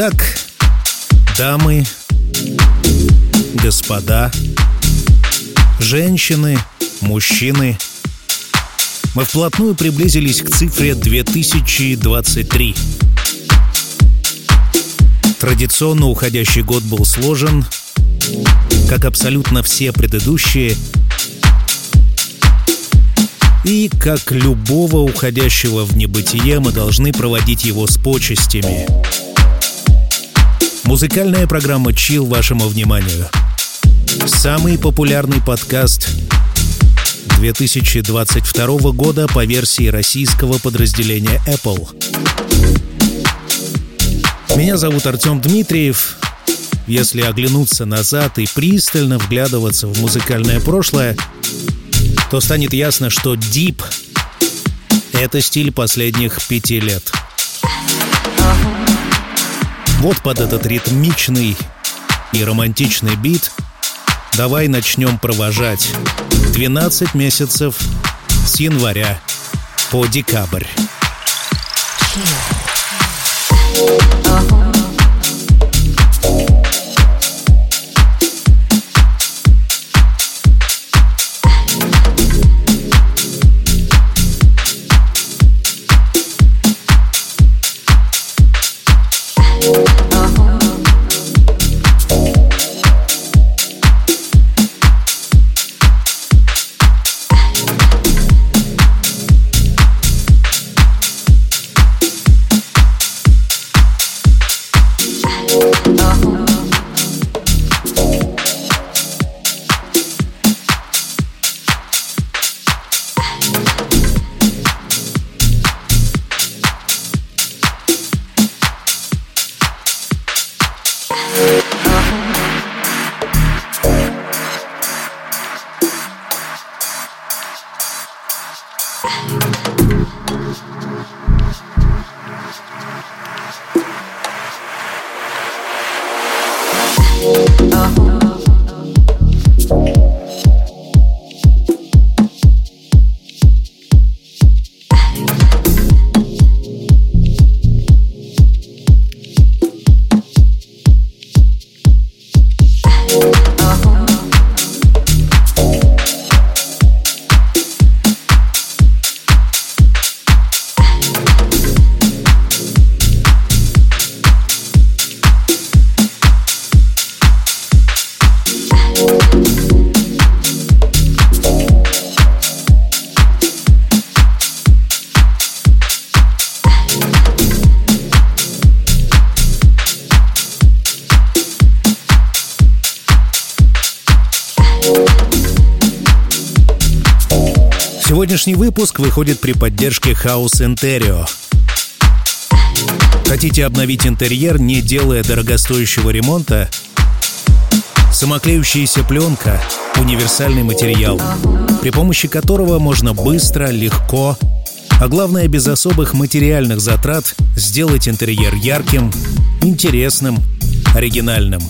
Итак, дамы, господа, женщины, мужчины, мы вплотную приблизились к цифре 2023. Традиционно уходящий год был сложен, как абсолютно все предыдущие, и, как любого уходящего в небытие, мы должны проводить его с почестями. Музыкальная программа «Чил» вашему вниманию. Самый популярный подкаст 2022 года по версии российского подразделения Apple. Меня зовут Артем Дмитриев. Если оглянуться назад и пристально вглядываться в музыкальное прошлое, то станет ясно, что дип — это стиль последних пяти лет. Вот под этот ритмичный и романтичный бит давай начнем провожать 12 месяцев с января по декабрь. Сегодняшний выпуск выходит при поддержке House Interior. Хотите обновить интерьер, не делая дорогостоящего ремонта? Самоклеющаяся пленка — универсальный материал, при помощи которого можно быстро, легко, а главное без особых материальных затрат сделать интерьер ярким, интересным, оригинальным.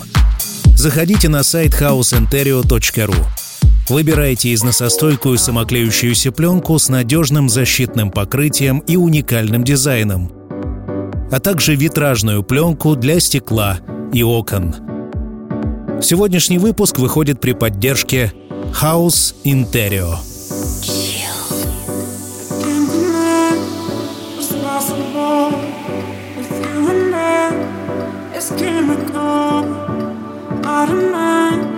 Заходите на сайт houseinterio.ru Выбирайте из износостойкую самоклеющуюся пленку с надежным защитным покрытием и уникальным дизайном, а также витражную пленку для стекла и окон. Сегодняшний выпуск выходит при поддержке House Interio. It's chemical, mind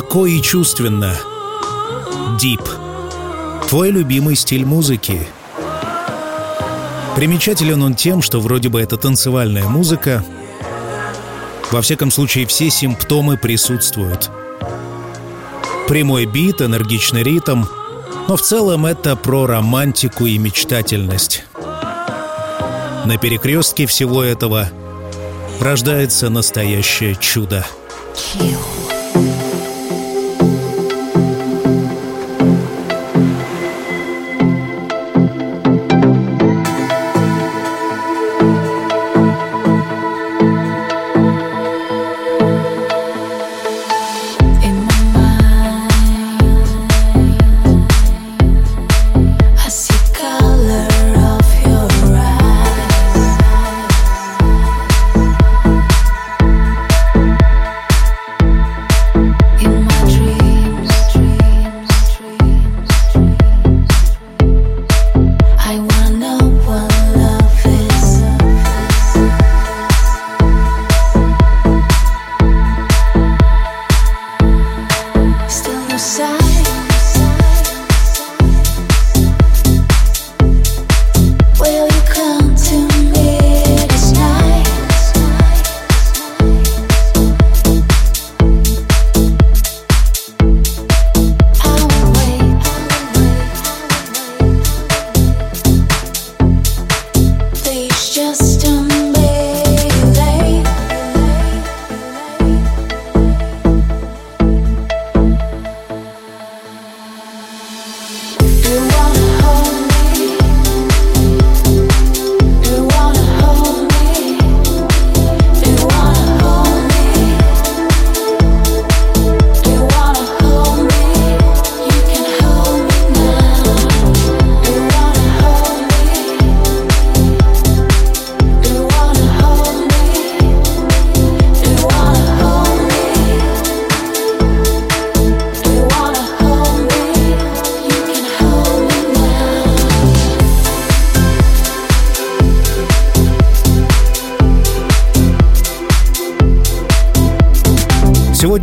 Глубоко и чувственно. Deep. Твой любимый стиль музыки. Примечателен он тем, что вроде бы это танцевальная музыка. Во всяком случае, все симптомы присутствуют. Прямой бит, энергичный ритм. Но в целом это про романтику и мечтательность. На перекрестке всего этого рождается настоящее чудо. Chill.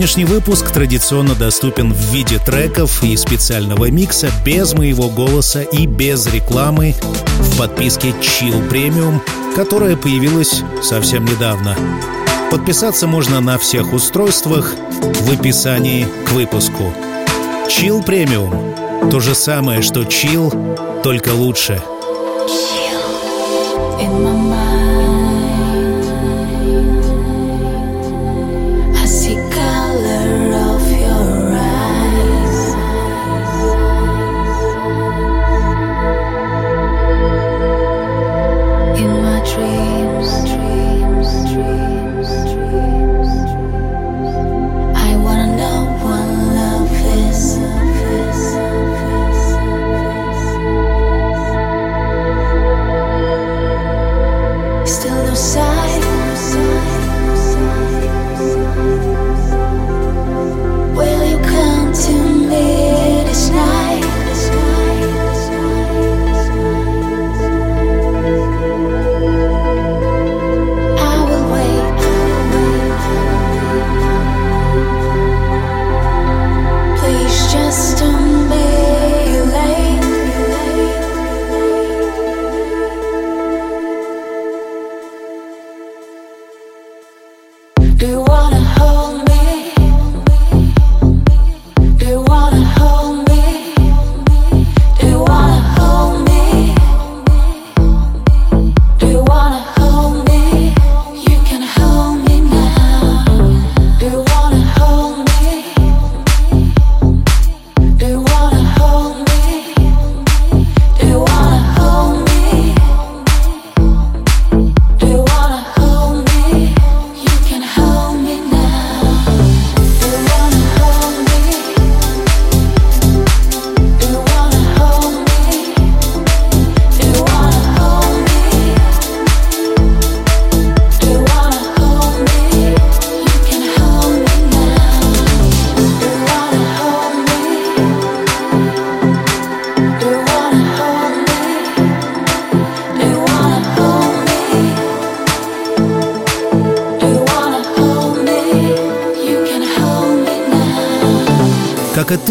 Сегодняшний выпуск традиционно доступен в виде треков и специального микса без моего голоса и без рекламы в подписке Chill Premium, которая появилась совсем недавно. Подписаться можно на всех устройствах в описании к выпуску. Chill Premium. То же самое, что Chill, только лучше. Chill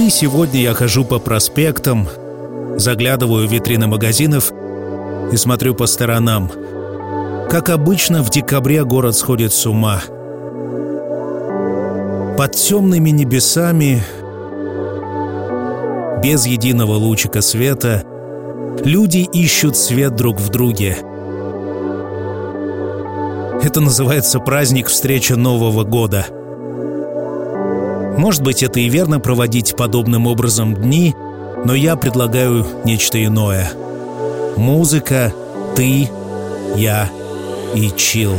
и сегодня я хожу по проспектам, заглядываю в витрины магазинов и смотрю по сторонам. Как обычно, в декабре город сходит с ума. Под темными небесами, без единого лучика света, люди ищут свет друг в друге. Это называется праздник встречи Нового года — может быть, это и верно проводить подобным образом дни, но я предлагаю нечто иное. Музыка, ты, я и чил.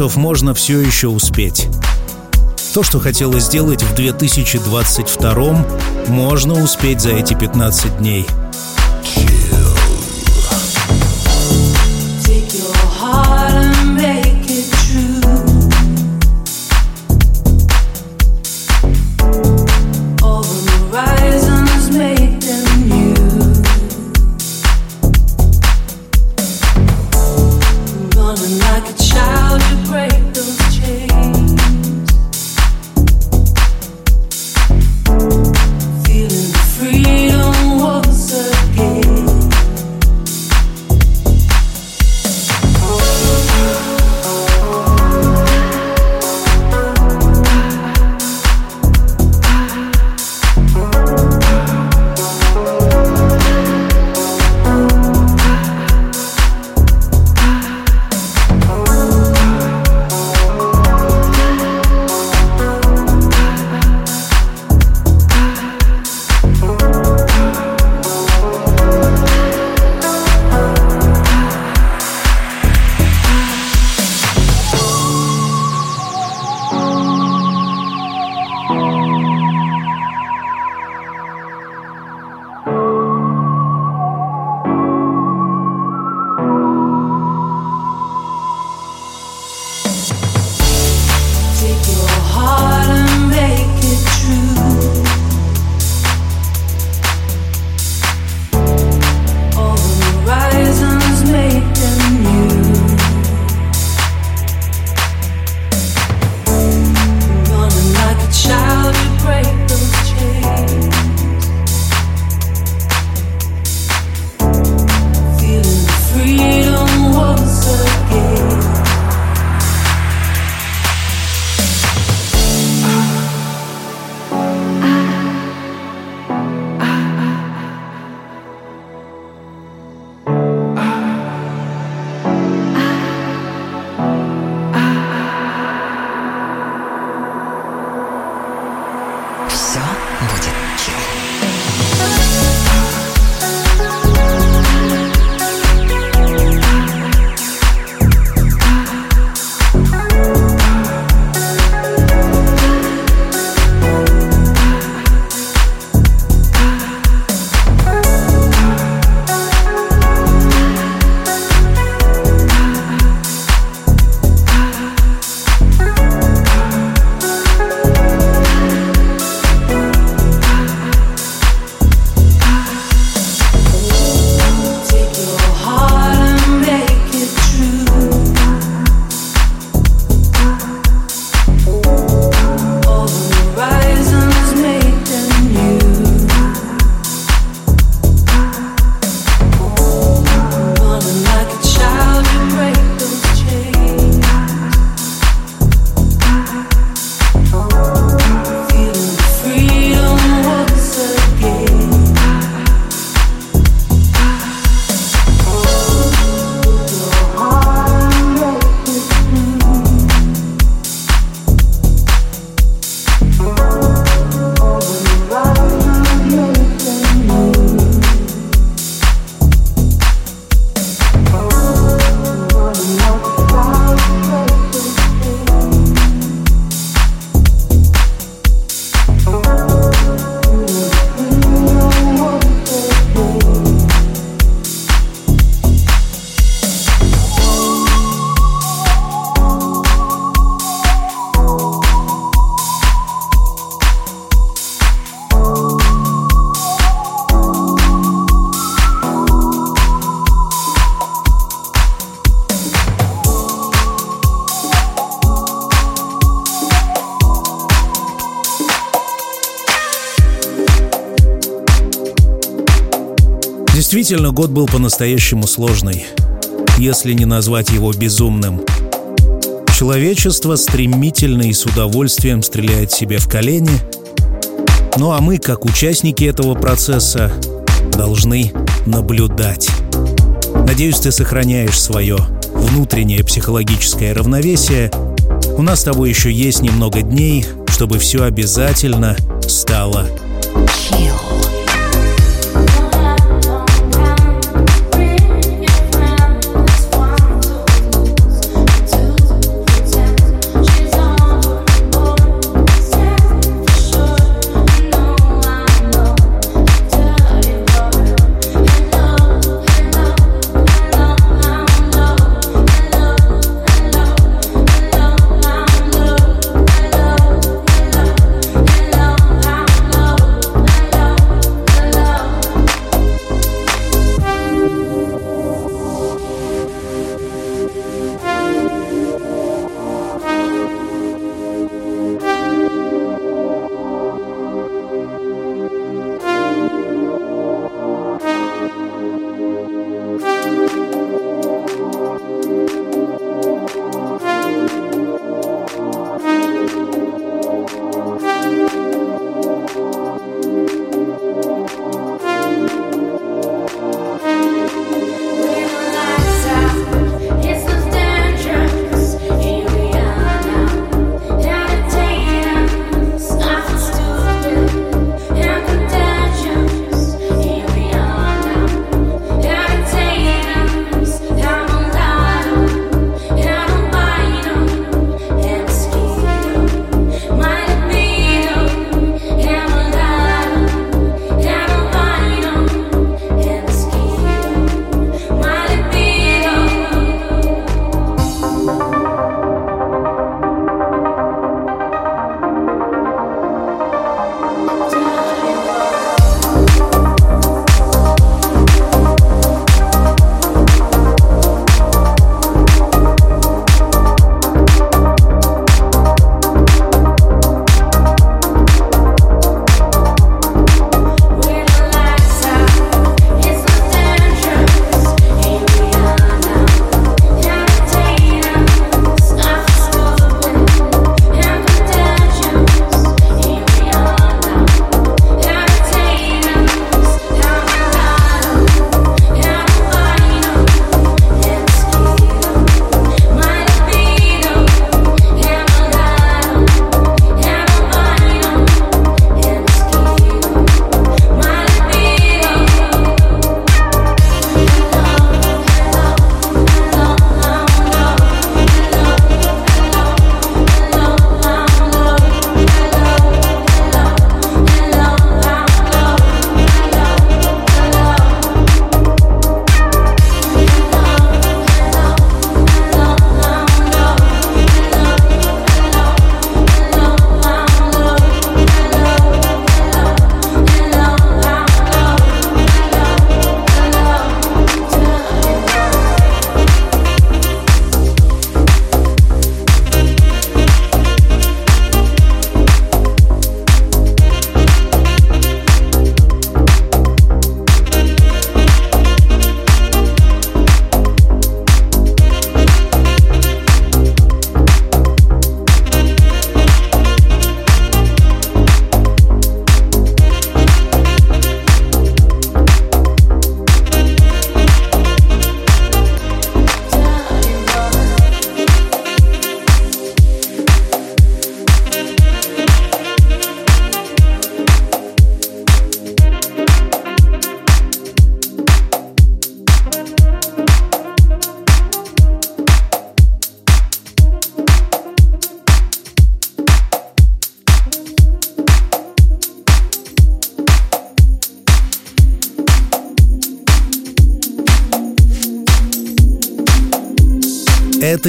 Концов, можно все еще успеть. То, что хотелось сделать в 2022, можно успеть за эти 15 дней – Действительно, год был по-настоящему сложный, если не назвать его безумным. Человечество стремительно и с удовольствием стреляет себе в колени, ну а мы, как участники этого процесса, должны наблюдать. Надеюсь, ты сохраняешь свое внутреннее психологическое равновесие. У нас с тобой еще есть немного дней, чтобы все обязательно стало chill.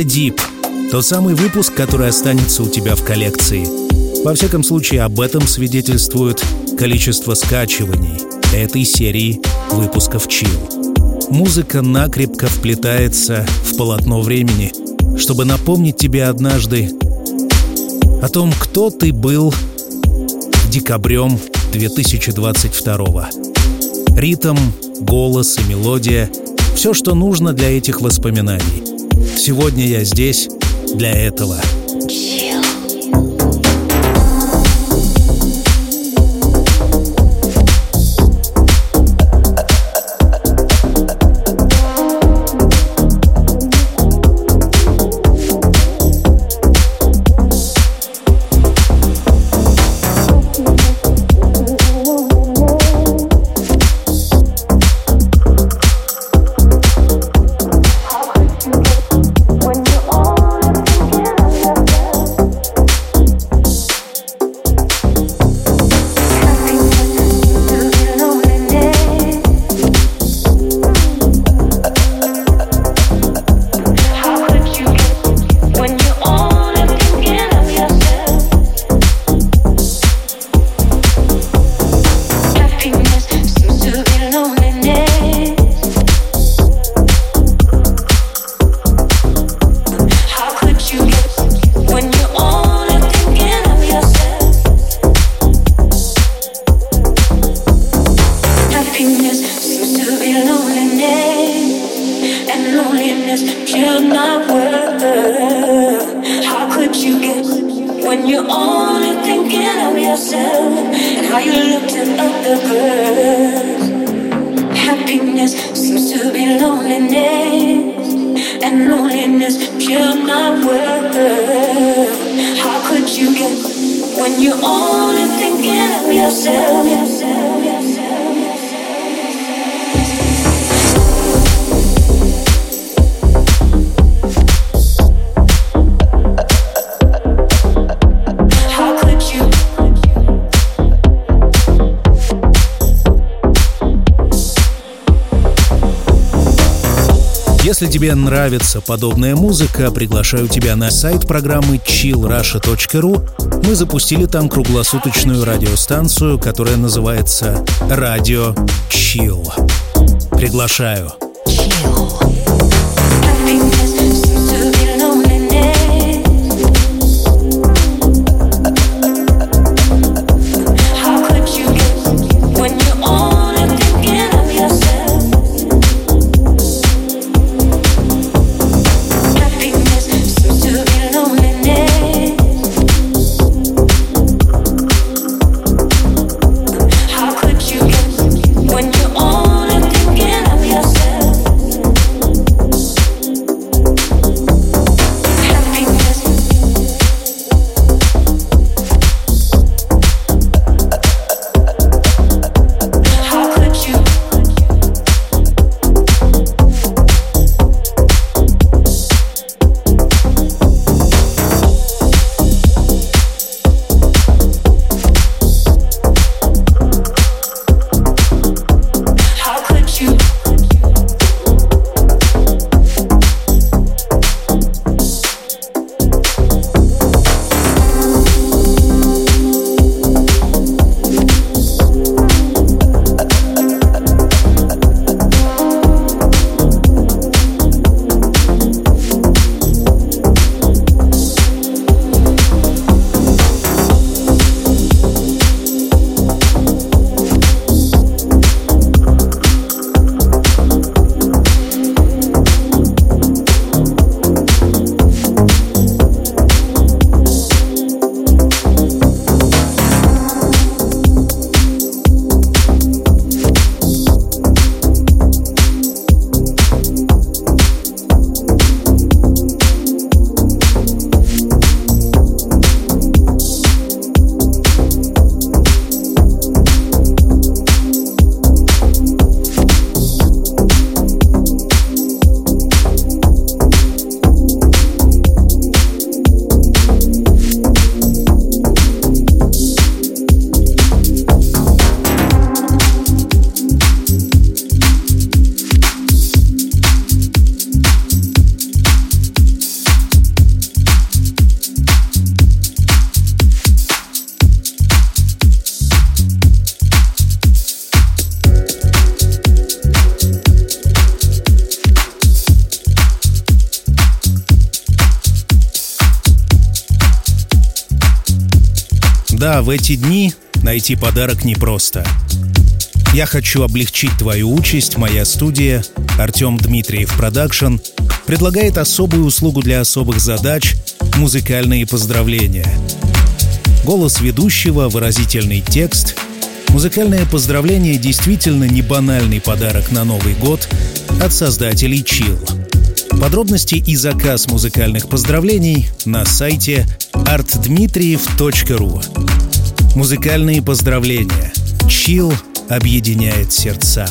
Это Deep, тот самый выпуск, который останется у тебя в коллекции. Во всяком случае, об этом свидетельствует количество скачиваний этой серии выпусков Chill. Музыка накрепко вплетается в полотно времени, чтобы напомнить тебе однажды о том, кто ты был декабрем 2022 Ритм голос и мелодия — все, что нужно для этих воспоминаний. Сегодня я здесь для этого. How could you get when you're only thinking of yourself? Если тебе нравится подобная музыка, приглашаю тебя на сайт программы chillrusha.ru. Мы запустили там круглосуточную радиостанцию, которая называется «Радио Chill». Приглашаю. Эти дни найти подарок непросто. Я хочу облегчить твою участь. Моя студия Артем Дмитриев Production предлагает особую услугу для особых задач — музыкальные поздравления. Голос ведущего, выразительный текст. Музыкальное поздравление действительно не банальный подарок на Новый год от создателей Chill. Подробности и заказ музыкальных поздравлений на сайте artdmitriev.ru Музыкальные поздравления. Chill объединяет сердца.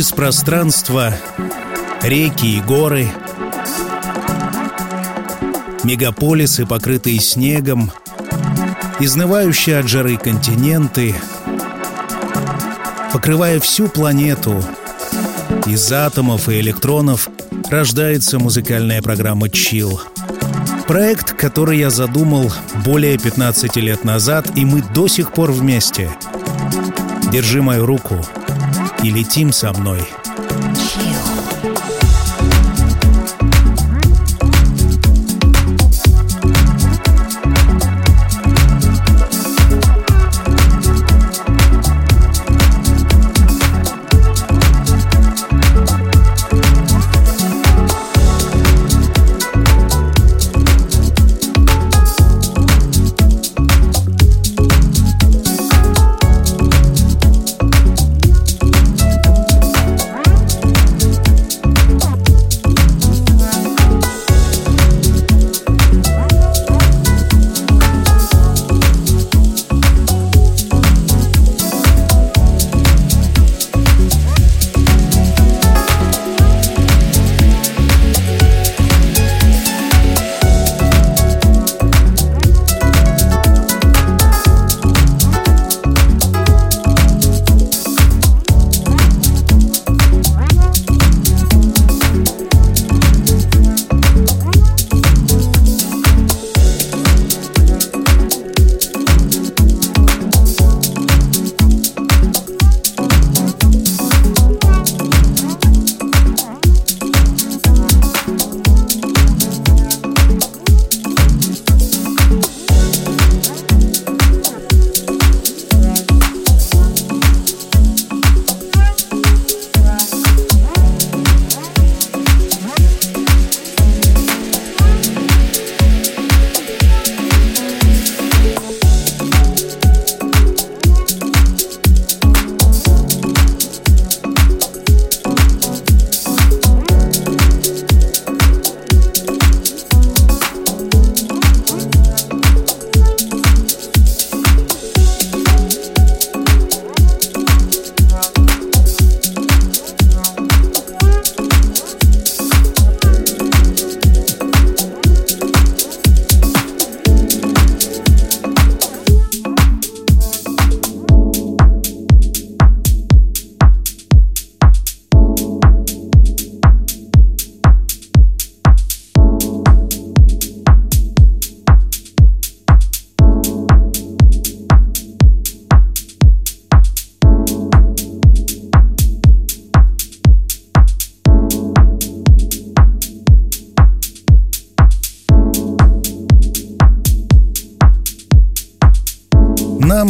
Через пространство, реки и горы, мегаполисы, покрытые снегом, изнывающие от жары континенты, покрывая всю планету, из атомов и электронов рождается музыкальная программа «Chill». Проект, который я задумал более 15 лет назад, и мы до сих пор вместе. Держи мою руку — и летим со мной –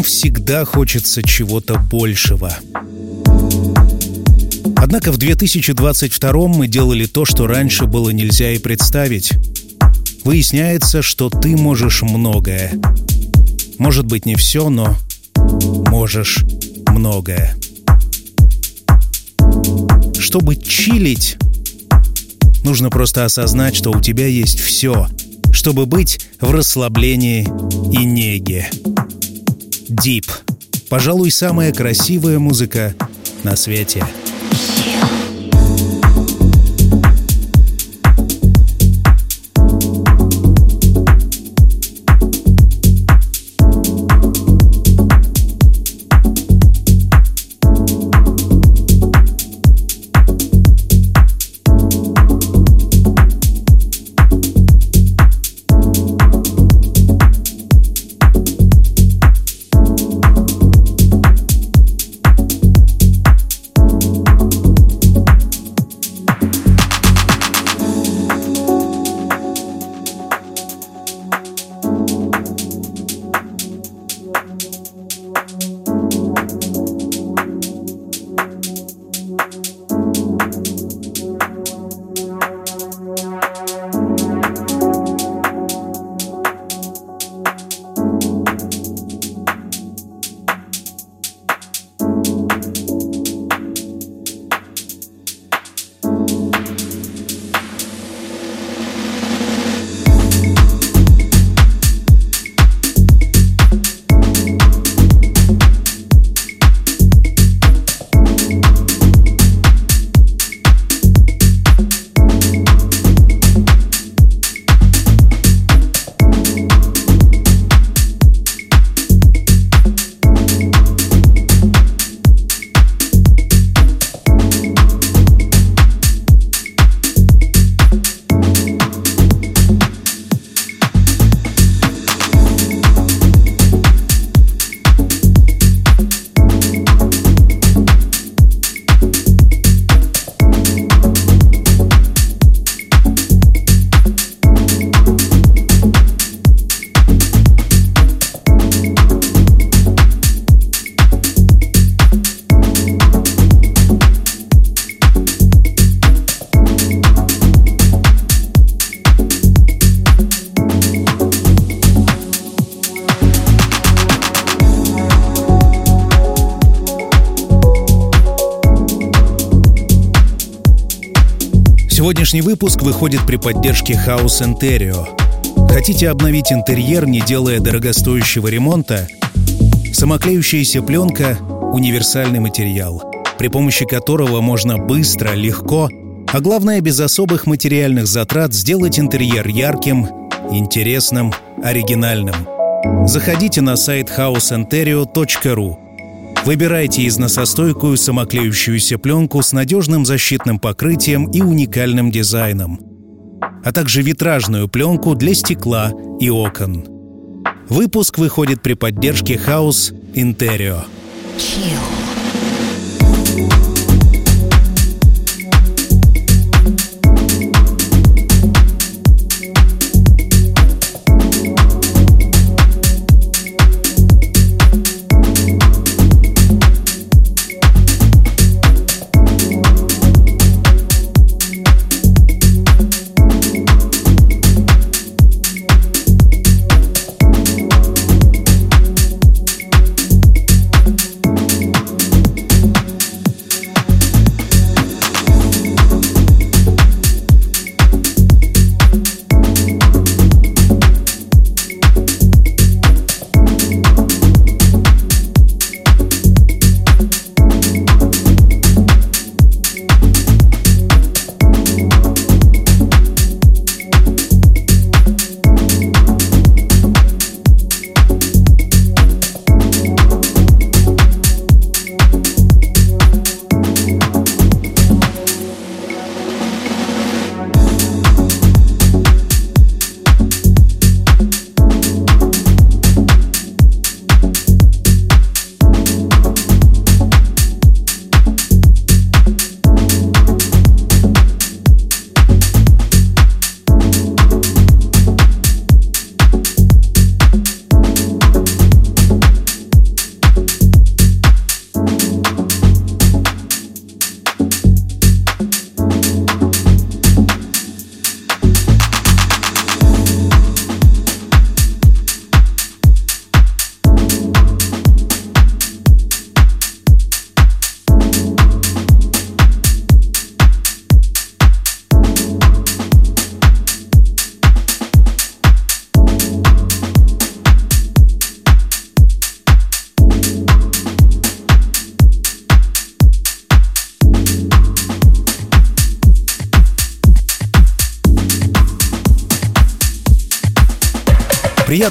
всегда хочется чего-то большего. Однако в 2022 мы делали то, что раньше было нельзя и представить. Выясняется, что ты можешь многое. Может быть, не все, но можешь многое. Чтобы чилить, нужно просто осознать, что у тебя есть все, чтобы быть в расслаблении и неге. Дип. Пожалуй, самая красивая музыка на свете. Сегодняшний выпуск выходит при поддержке House Interior. Хотите обновить интерьер, не делая дорогостоящего ремонта? Самоклеющаяся пленка — универсальный материал, при помощи которого можно быстро, легко, а главное без особых материальных затрат сделать интерьер ярким, интересным, оригинальным. Заходите на сайт houseinterio.ru Выбирайте износостойкую самоклеющуюся пленку с надежным защитным покрытием и уникальным дизайном, а также витражную пленку для стекла и окон. Выпуск выходит при поддержке House Interior. Chill.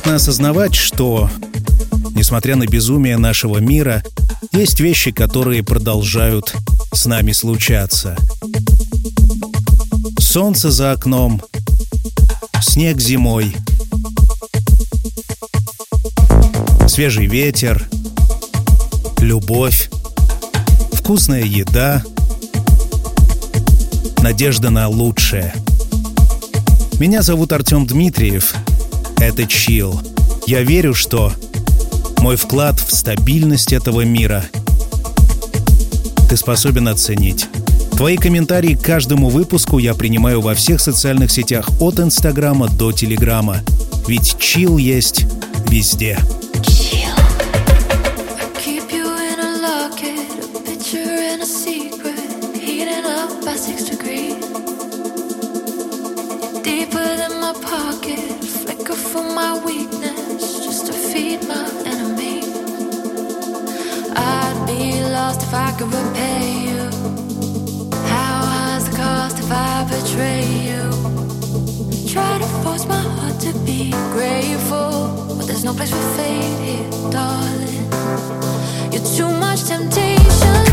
Приятно осознавать, что, несмотря на безумие нашего мира, есть вещи, которые продолжают с нами случаться. Солнце за окном, снег зимой, свежий ветер, любовь, вкусная еда, надежда на лучшее. Меня зовут Артем Дмитриев. Это Чил. Я верю, что мой вклад в стабильность этого мира ты способен оценить. Твои комментарии к каждому выпуску я принимаю во всех социальных сетях от Инстаграма до Телеграма. Ведь чил есть везде. If I could repay you? How high the cost if I betray you? Try to force my heart to be grateful, but there's no place for fate here, darling. You're too much temptation.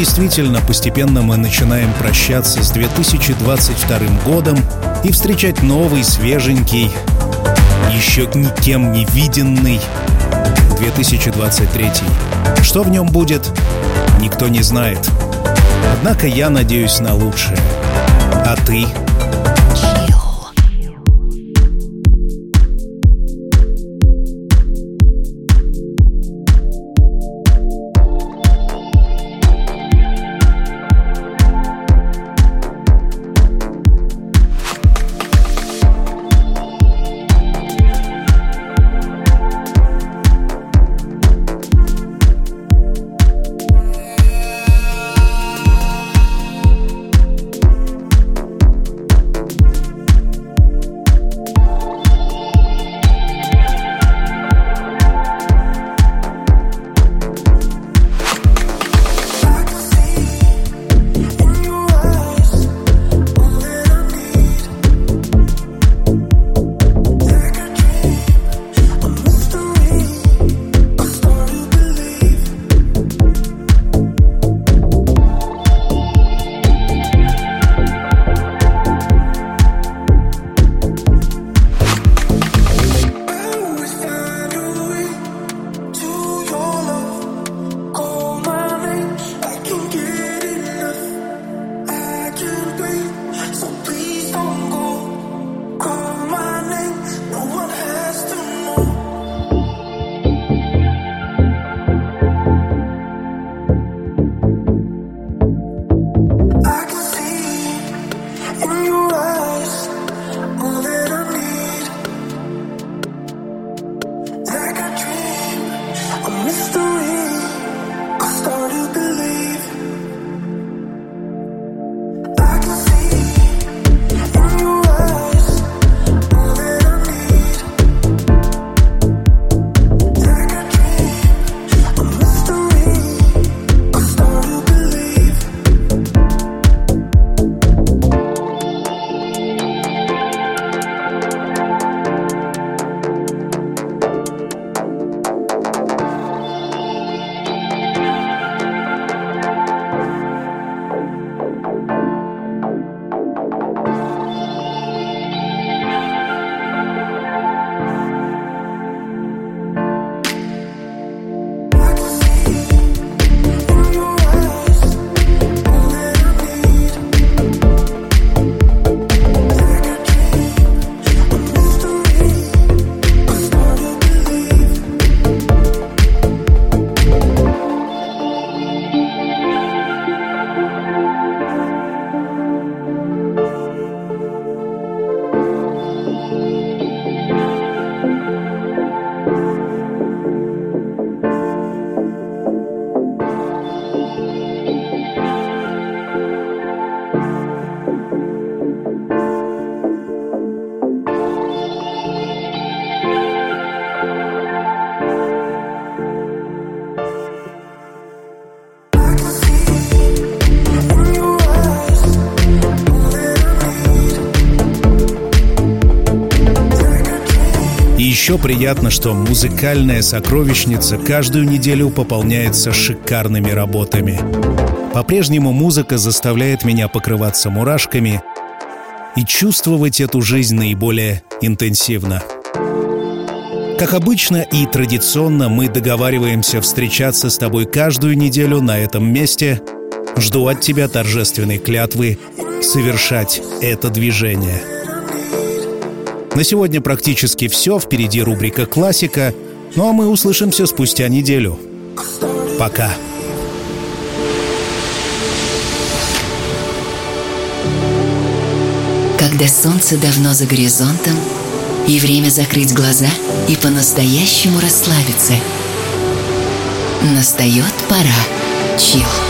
Действительно, постепенно мы начинаем прощаться с 2022 годом и встречать новый, свеженький, еще никем не виденный 2023. Что в нем будет, никто не знает. Однако я надеюсь на лучшее. А ты? приятно, что музыкальная сокровищница каждую неделю пополняется шикарными работами. По-прежнему музыка заставляет меня покрываться мурашками и чувствовать эту жизнь наиболее интенсивно. Как обычно и традиционно, мы договариваемся встречаться с тобой каждую неделю на этом месте. Жду от тебя торжественной клятвы совершать это движение. На сегодня практически все. Впереди рубрика «Классика». Ну а мы услышимся спустя неделю. Пока. Когда солнце давно за горизонтом, и время закрыть глаза и по-настоящему расслабиться. Настает пора. Чил.